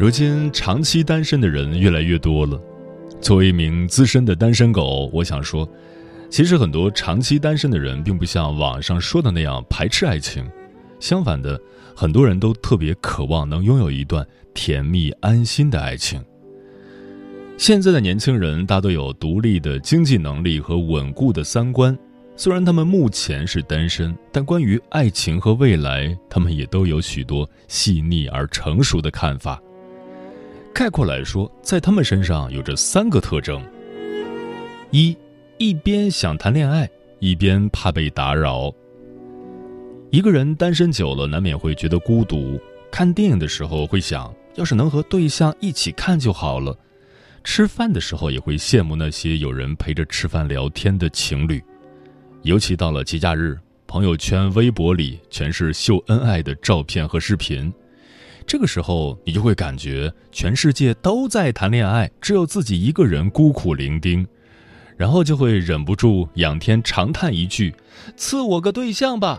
如今，长期单身的人越来越多了。作为一名资深的单身狗，我想说，其实很多长期单身的人并不像网上说的那样排斥爱情，相反的，很多人都特别渴望能拥有一段甜蜜安心的爱情。现在的年轻人大都有独立的经济能力和稳固的三观，虽然他们目前是单身，但关于爱情和未来，他们也都有许多细腻而成熟的看法。概括来说，在他们身上有着三个特征：一，一边想谈恋爱，一边怕被打扰。一个人单身久了，难免会觉得孤独。看电影的时候会想，要是能和对象一起看就好了；吃饭的时候也会羡慕那些有人陪着吃饭聊天的情侣。尤其到了节假日，朋友圈、微博里全是秀恩爱的照片和视频。这个时候，你就会感觉全世界都在谈恋爱，只有自己一个人孤苦伶仃，然后就会忍不住仰天长叹一句：“赐我个对象吧。”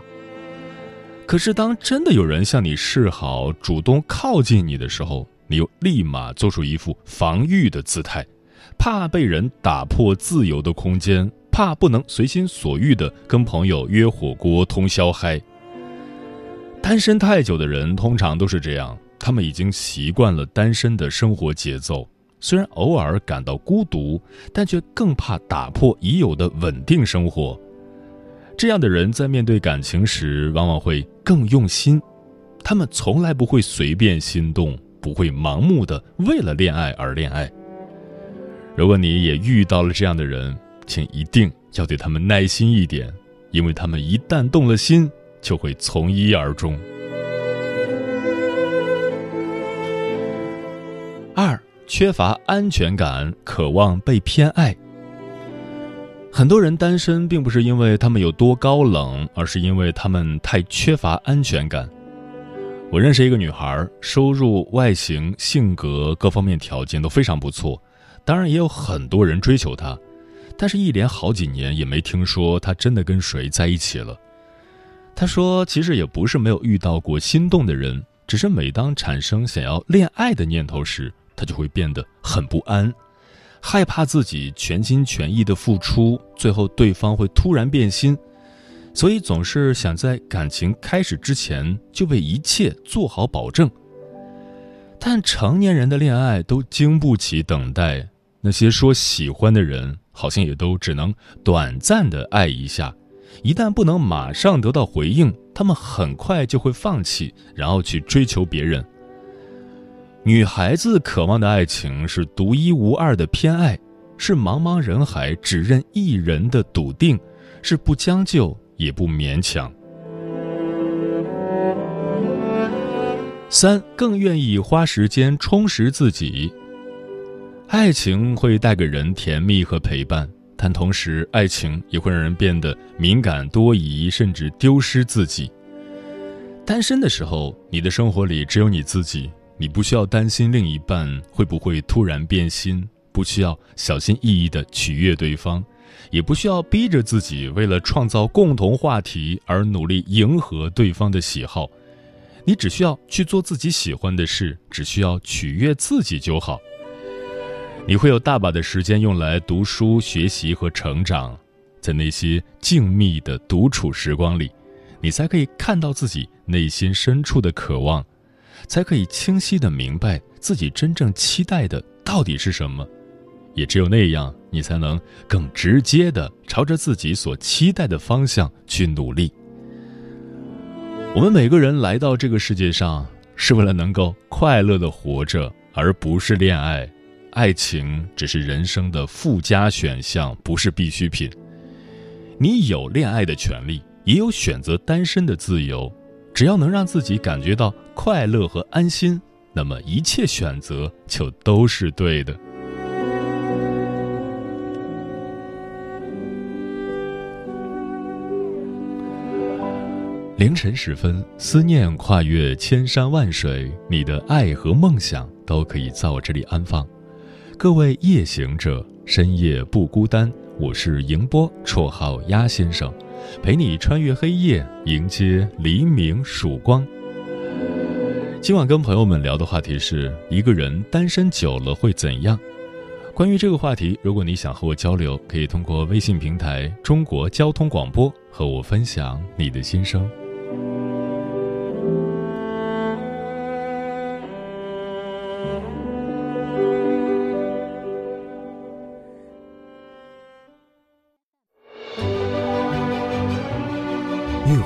可是，当真的有人向你示好，主动靠近你的时候，你又立马做出一副防御的姿态，怕被人打破自由的空间，怕不能随心所欲的跟朋友约火锅、通宵嗨。单身太久的人通常都是这样，他们已经习惯了单身的生活节奏。虽然偶尔感到孤独，但却更怕打破已有的稳定生活。这样的人在面对感情时，往往会更用心。他们从来不会随便心动，不会盲目的为了恋爱而恋爱。如果你也遇到了这样的人，请一定要对他们耐心一点，因为他们一旦动了心。就会从一而终。二，缺乏安全感，渴望被偏爱。很多人单身，并不是因为他们有多高冷，而是因为他们太缺乏安全感。我认识一个女孩，收入、外形、性格各方面条件都非常不错，当然也有很多人追求她，但是一连好几年也没听说她真的跟谁在一起了。他说：“其实也不是没有遇到过心动的人，只是每当产生想要恋爱的念头时，他就会变得很不安，害怕自己全心全意的付出，最后对方会突然变心，所以总是想在感情开始之前就为一切做好保证。但成年人的恋爱都经不起等待，那些说喜欢的人，好像也都只能短暂的爱一下。”一旦不能马上得到回应，他们很快就会放弃，然后去追求别人。女孩子渴望的爱情是独一无二的偏爱，是茫茫人海只认一人的笃定，是不将就也不勉强。三，更愿意花时间充实自己。爱情会带给人甜蜜和陪伴。但同时，爱情也会让人变得敏感多疑，甚至丢失自己。单身的时候，你的生活里只有你自己，你不需要担心另一半会不会突然变心，不需要小心翼翼地取悦对方，也不需要逼着自己为了创造共同话题而努力迎合对方的喜好。你只需要去做自己喜欢的事，只需要取悦自己就好。你会有大把的时间用来读书、学习和成长，在那些静谧的独处时光里，你才可以看到自己内心深处的渴望，才可以清晰的明白自己真正期待的到底是什么。也只有那样，你才能更直接的朝着自己所期待的方向去努力。我们每个人来到这个世界上，是为了能够快乐的活着，而不是恋爱。爱情只是人生的附加选项，不是必需品。你有恋爱的权利，也有选择单身的自由。只要能让自己感觉到快乐和安心，那么一切选择就都是对的。凌晨时分，思念跨越千山万水，你的爱和梦想都可以在我这里安放。各位夜行者，深夜不孤单。我是迎波，绰号鸭先生，陪你穿越黑夜，迎接黎明曙光。今晚跟朋友们聊的话题是：一个人单身久了会怎样？关于这个话题，如果你想和我交流，可以通过微信平台“中国交通广播”和我分享你的心声。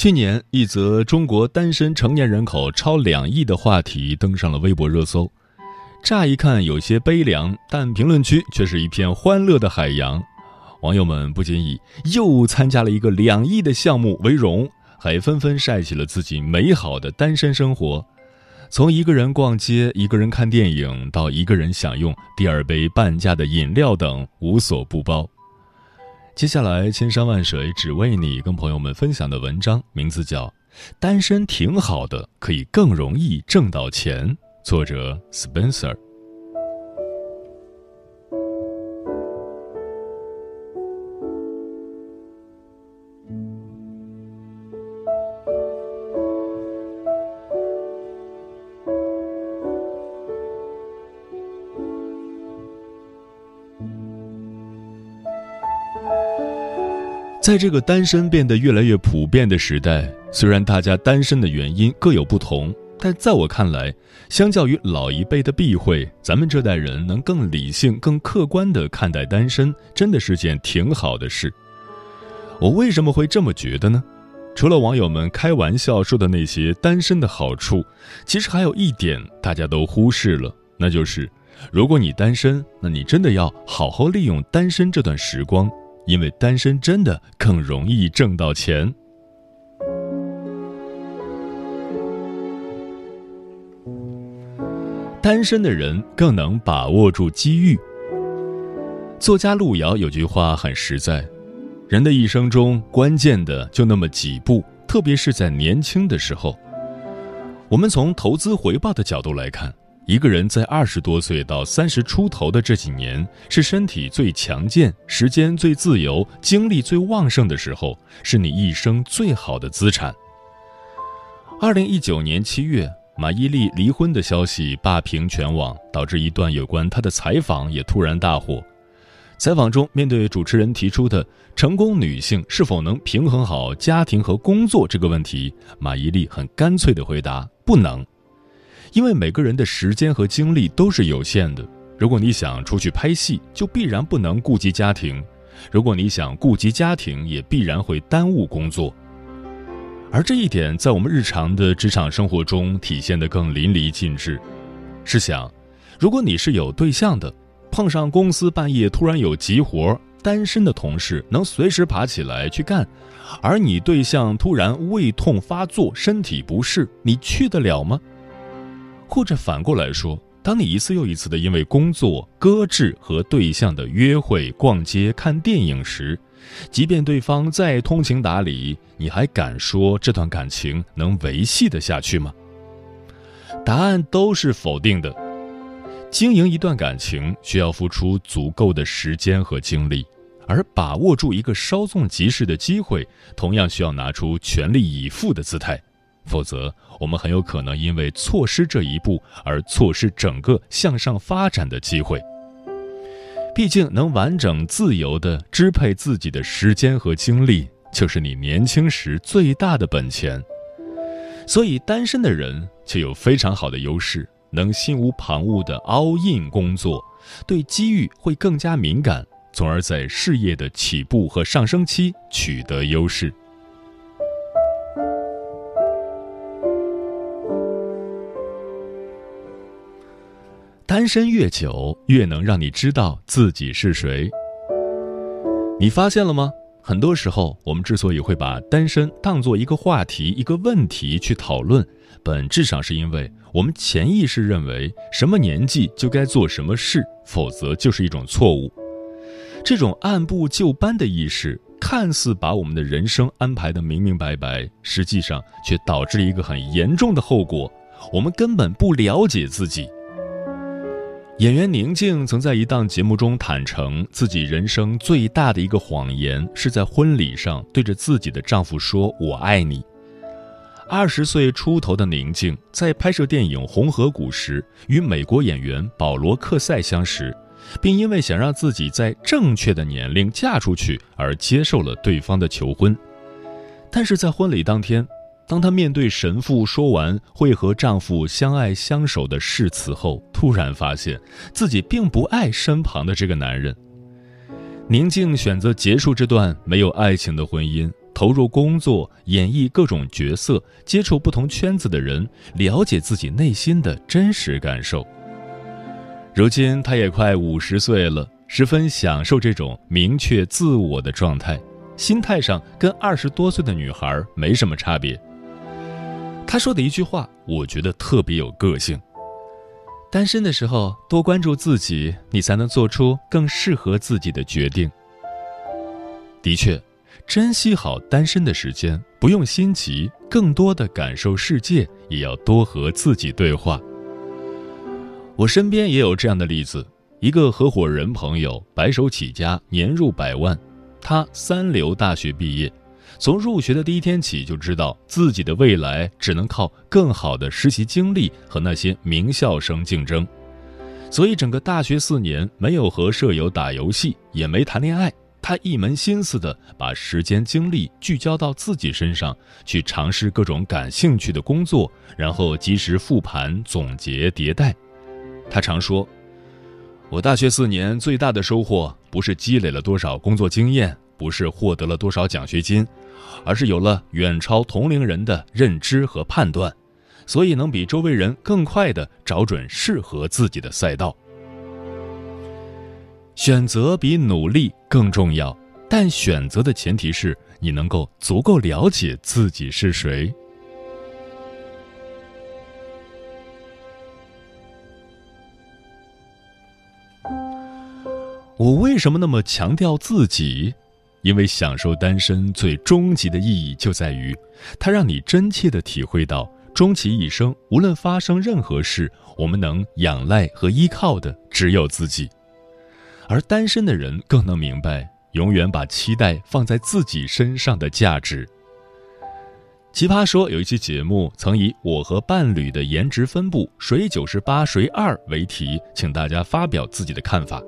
去年，一则中国单身成年人口超两亿的话题登上了微博热搜。乍一看有些悲凉，但评论区却是一片欢乐的海洋。网友们不仅以又参加了一个两亿的项目为荣，还纷纷晒起了自己美好的单身生活。从一个人逛街、一个人看电影，到一个人享用第二杯半价的饮料等，无所不包。接下来，千山万水只为你，跟朋友们分享的文章名字叫《单身挺好的，可以更容易挣到钱》，作者 Spencer。在这个单身变得越来越普遍的时代，虽然大家单身的原因各有不同，但在我看来，相较于老一辈的避讳，咱们这代人能更理性、更客观地看待单身，真的是件挺好的事。我为什么会这么觉得呢？除了网友们开玩笑说的那些单身的好处，其实还有一点大家都忽视了，那就是，如果你单身，那你真的要好好利用单身这段时光。因为单身真的更容易挣到钱。单身的人更能把握住机遇。作家路遥有句话很实在：人的一生中，关键的就那么几步，特别是在年轻的时候。我们从投资回报的角度来看。一个人在二十多岁到三十出头的这几年，是身体最强健、时间最自由、精力最旺盛的时候，是你一生最好的资产。二零一九年七月，马伊琍离婚的消息霸屏全网，导致一段有关她的采访也突然大火。采访中，面对主持人提出的成功女性是否能平衡好家庭和工作这个问题，马伊琍很干脆地回答：“不能。”因为每个人的时间和精力都是有限的，如果你想出去拍戏，就必然不能顾及家庭；如果你想顾及家庭，也必然会耽误工作。而这一点在我们日常的职场生活中体现得更淋漓尽致。试想，如果你是有对象的，碰上公司半夜突然有急活，单身的同事能随时爬起来去干，而你对象突然胃痛发作、身体不适，你去得了吗？或者反过来说，当你一次又一次的因为工作搁置和对象的约会、逛街、看电影时，即便对方再通情达理，你还敢说这段感情能维系得下去吗？答案都是否定的。经营一段感情需要付出足够的时间和精力，而把握住一个稍纵即逝的机会，同样需要拿出全力以赴的姿态。否则，我们很有可能因为错失这一步而错失整个向上发展的机会。毕竟，能完整自由地支配自己的时间和精力，就是你年轻时最大的本钱。所以，单身的人却有非常好的优势，能心无旁骛地 all in 工作，对机遇会更加敏感，从而在事业的起步和上升期取得优势。单身越久，越能让你知道自己是谁。你发现了吗？很多时候，我们之所以会把单身当做一个话题、一个问题去讨论，本质上是因为我们潜意识认为什么年纪就该做什么事，否则就是一种错误。这种按部就班的意识，看似把我们的人生安排得明明白白，实际上却导致一个很严重的后果：我们根本不了解自己。演员宁静曾在一档节目中坦诚，自己人生最大的一个谎言是在婚礼上对着自己的丈夫说“我爱你”。二十岁出头的宁静在拍摄电影《红河谷》时，与美国演员保罗·克塞相识，并因为想让自己在正确的年龄嫁出去而接受了对方的求婚。但是在婚礼当天，当她面对神父说完会和丈夫相爱相守的誓词后，突然发现自己并不爱身旁的这个男人。宁静选择结束这段没有爱情的婚姻，投入工作，演绎各种角色，接触不同圈子的人，了解自己内心的真实感受。如今她也快五十岁了，十分享受这种明确自我的状态，心态上跟二十多岁的女孩没什么差别。他说的一句话，我觉得特别有个性。单身的时候多关注自己，你才能做出更适合自己的决定。的确，珍惜好单身的时间，不用心急，更多的感受世界，也要多和自己对话。我身边也有这样的例子：一个合伙人朋友白手起家，年入百万，他三流大学毕业。从入学的第一天起，就知道自己的未来只能靠更好的实习经历和那些名校生竞争，所以整个大学四年没有和舍友打游戏，也没谈恋爱。他一门心思的把时间精力聚焦到自己身上，去尝试各种感兴趣的工作，然后及时复盘总结迭代。他常说：“我大学四年最大的收获，不是积累了多少工作经验，不是获得了多少奖学金。”而是有了远超同龄人的认知和判断，所以能比周围人更快地找准适合自己的赛道。选择比努力更重要，但选择的前提是你能够足够了解自己是谁。我为什么那么强调自己？因为享受单身最终极的意义就在于，它让你真切地体会到，终其一生，无论发生任何事，我们能仰赖和依靠的只有自己。而单身的人更能明白，永远把期待放在自己身上的价值。奇葩说有一期节目曾以“我和伴侣的颜值分布谁九十八谁二”为题，请大家发表自己的看法。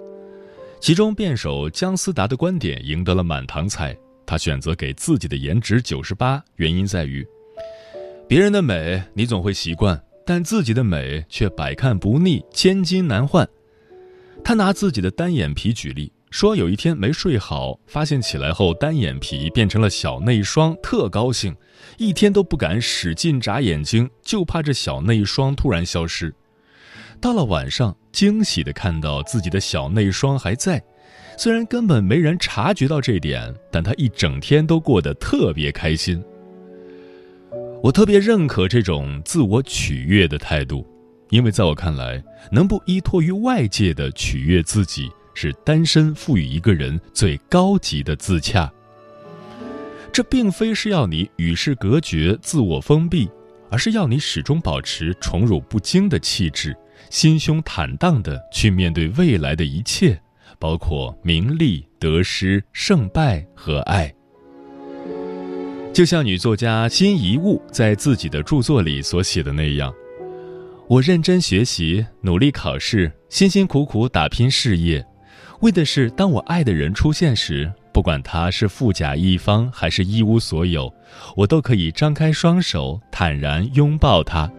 其中，辩手姜思达的观点赢得了满堂彩。他选择给自己的颜值九十八，原因在于，别人的美你总会习惯，但自己的美却百看不腻，千金难换。他拿自己的单眼皮举例，说有一天没睡好，发现起来后单眼皮变成了小内双，特高兴，一天都不敢使劲眨眼睛，就怕这小内双突然消失。到了晚上，惊喜地看到自己的小内双还在，虽然根本没人察觉到这点，但他一整天都过得特别开心。我特别认可这种自我取悦的态度，因为在我看来，能不依托于外界的取悦自己，是单身赋予一个人最高级的自洽。这并非是要你与世隔绝、自我封闭，而是要你始终保持宠辱不惊的气质，心胸坦荡地去面对未来的一切，包括名利、得失、胜败和爱。就像女作家辛夷坞在自己的著作里所写的那样：“我认真学习，努力考试，辛辛苦苦打拼事业，为的是当我爱的人出现时。”不管他是富甲一方还是一无所有，我都可以张开双手，坦然拥抱他。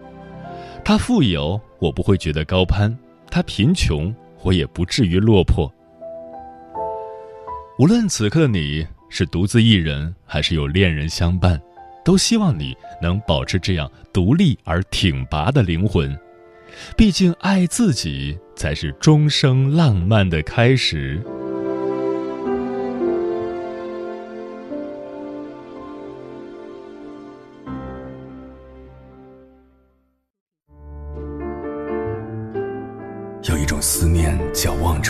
他富有，我不会觉得高攀；他贫穷，我也不至于落魄。无论此刻你是独自一人，还是有恋人相伴，都希望你能保持这样独立而挺拔的灵魂。毕竟，爱自己才是终生浪漫的开始。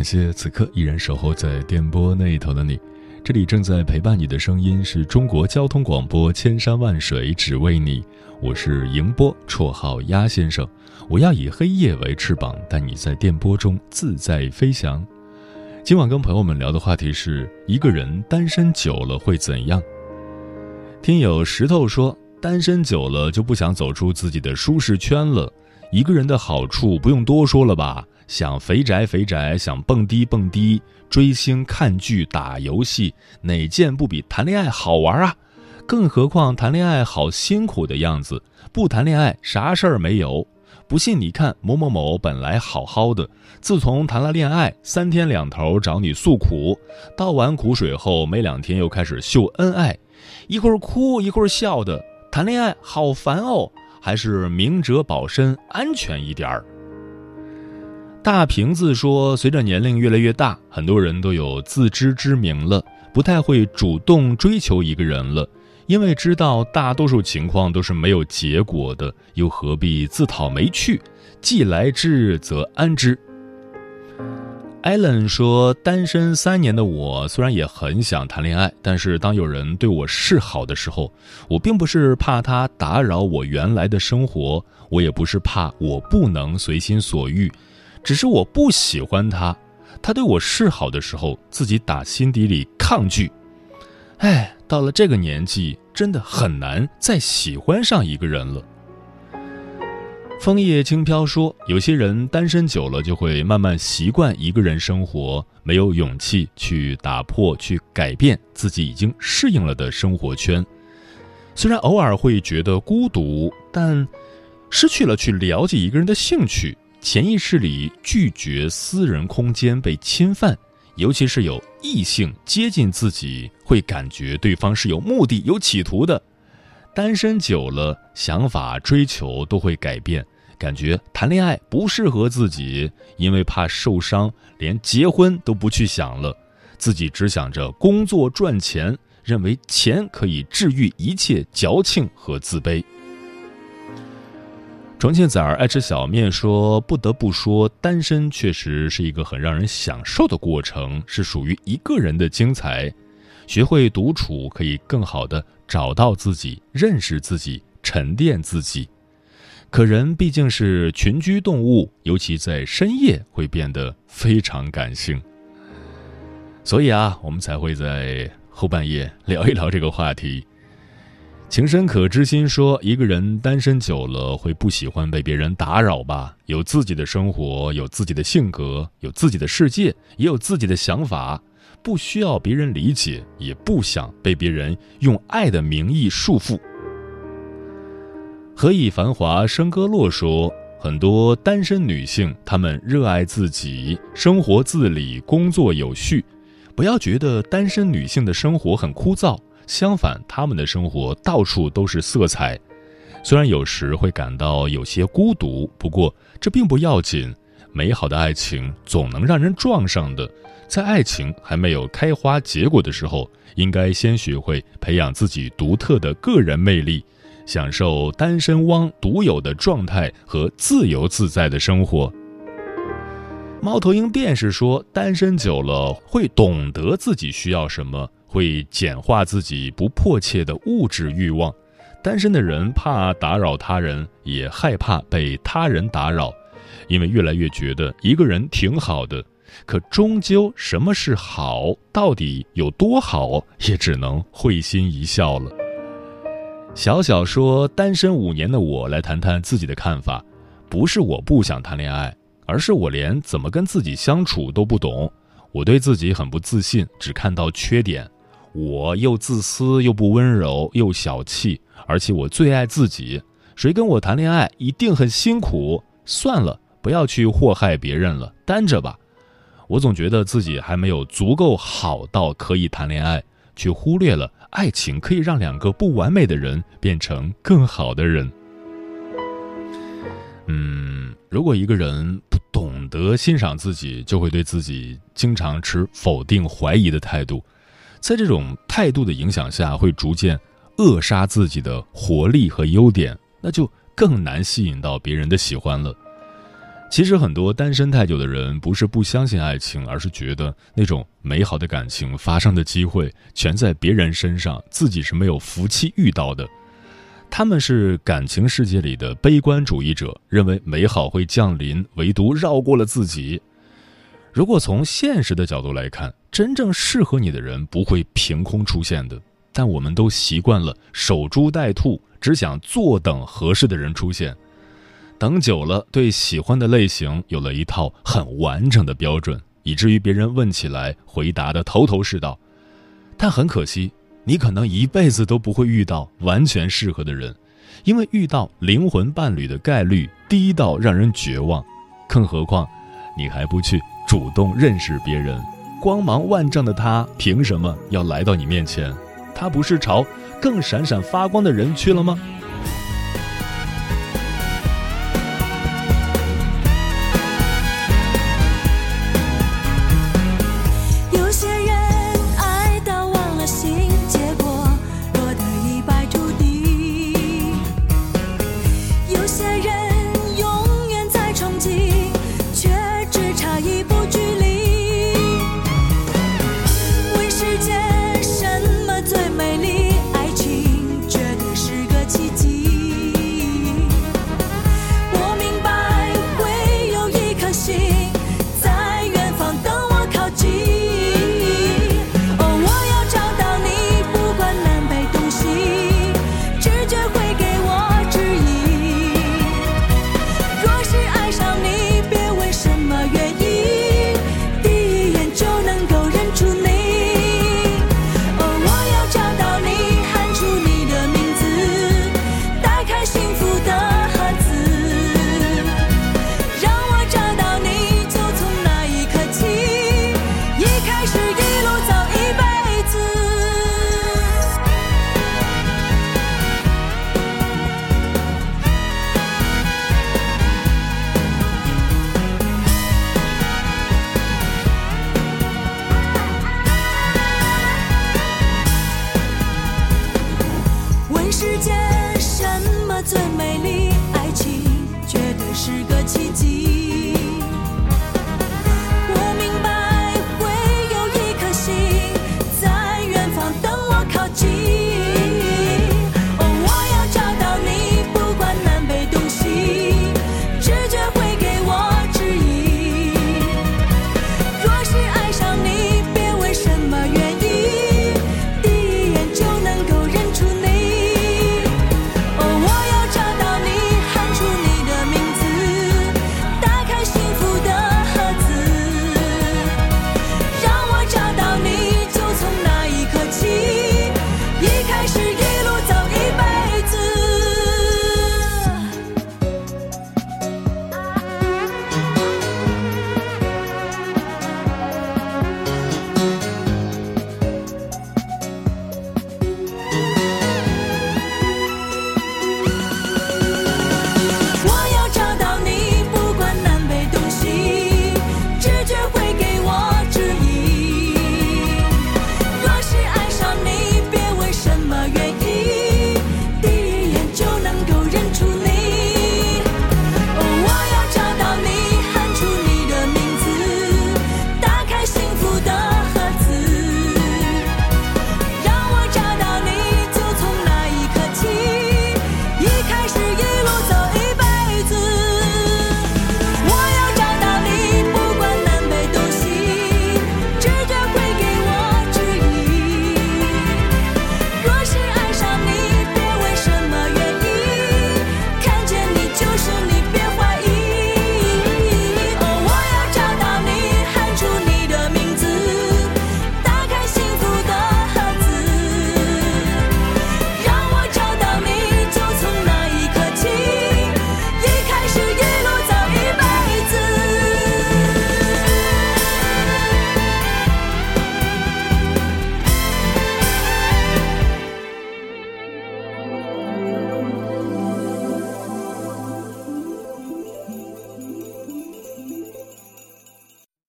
感谢此刻依然守候在电波那一头的你，这里正在陪伴你的声音是中国交通广播，千山万水只为你，我是迎波，绰号鸭先生，我要以黑夜为翅膀，带你在电波中自在飞翔。今晚跟朋友们聊的话题是一个人单身久了会怎样？听友石头说，单身久了就不想走出自己的舒适圈了，一个人的好处不用多说了吧。想肥宅肥宅，想蹦迪蹦迪，追星看剧打游戏，哪件不比谈恋爱好玩啊？更何况谈恋爱好辛苦的样子，不谈恋爱啥事儿没有。不信你看某某某本来好好的，自从谈了恋爱，三天两头找你诉苦，倒完苦水后没两天又开始秀恩爱，一会儿哭一会儿笑的，谈恋爱好烦哦，还是明哲保身安全一点儿。大瓶子说：“随着年龄越来越大，很多人都有自知之明了，不太会主动追求一个人了，因为知道大多数情况都是没有结果的，又何必自讨没趣？既来之则安之。”艾伦说：“单身三年的我，虽然也很想谈恋爱，但是当有人对我示好的时候，我并不是怕他打扰我原来的生活，我也不是怕我不能随心所欲。”只是我不喜欢他，他对我示好的时候，自己打心底里抗拒。哎，到了这个年纪，真的很难再喜欢上一个人了。枫叶轻飘说，有些人单身久了，就会慢慢习惯一个人生活，没有勇气去打破、去改变自己已经适应了的生活圈。虽然偶尔会觉得孤独，但失去了去了解一个人的兴趣。潜意识里拒绝私人空间被侵犯，尤其是有异性接近自己，会感觉对方是有目的、有企图的。单身久了，想法、追求都会改变，感觉谈恋爱不适合自己，因为怕受伤，连结婚都不去想了，自己只想着工作赚钱，认为钱可以治愈一切矫情和自卑。重庆崽儿爱吃小面说：“不得不说，单身确实是一个很让人享受的过程，是属于一个人的精彩。学会独处，可以更好的找到自己，认识自己，沉淀自己。可人毕竟是群居动物，尤其在深夜会变得非常感性。所以啊，我们才会在后半夜聊一聊这个话题。”情深可知心说：“一个人单身久了，会不喜欢被别人打扰吧？有自己的生活，有自己的性格，有自己的世界，也有自己的想法，不需要别人理解，也不想被别人用爱的名义束缚。”何以繁华笙歌落说，很多单身女性，她们热爱自己，生活自理，工作有序。不要觉得单身女性的生活很枯燥，相反，他们的生活到处都是色彩。虽然有时会感到有些孤独，不过这并不要紧。美好的爱情总能让人撞上的，在爱情还没有开花结果的时候，应该先学会培养自己独特的个人魅力，享受单身汪独有的状态和自由自在的生活。猫头鹰便是说，单身久了会懂得自己需要什么，会简化自己不迫切的物质欲望。单身的人怕打扰他人，也害怕被他人打扰。因为越来越觉得一个人挺好的，可终究什么是好，到底有多好，也只能会心一笑了。小小说单身五年的我来谈谈自己的看法，不是我不想谈恋爱，而是我连怎么跟自己相处都不懂。我对自己很不自信，只看到缺点。我又自私又不温柔又小气，而且我最爱自己。谁跟我谈恋爱一定很辛苦。算了。不要去祸害别人了，单着吧。我总觉得自己还没有足够好到可以谈恋爱，却忽略了爱情可以让两个不完美的人变成更好的人。嗯，如果一个人不懂得欣赏自己，就会对自己经常持否定、怀疑的态度，在这种态度的影响下，会逐渐扼杀自己的活力和优点，那就更难吸引到别人的喜欢了。其实很多单身太久的人，不是不相信爱情，而是觉得那种美好的感情发生的机会全在别人身上，自己是没有福气遇到的。他们是感情世界里的悲观主义者，认为美好会降临，唯独绕过了自己。如果从现实的角度来看，真正适合你的人不会凭空出现的，但我们都习惯了守株待兔，只想坐等合适的人出现。等久了，对喜欢的类型有了一套很完整的标准，以至于别人问起来，回答的头头是道。但很可惜，你可能一辈子都不会遇到完全适合的人，因为遇到灵魂伴侣的概率低到让人绝望。更何况，你还不去主动认识别人，光芒万丈的他凭什么要来到你面前？他不是朝更闪闪发光的人去了吗？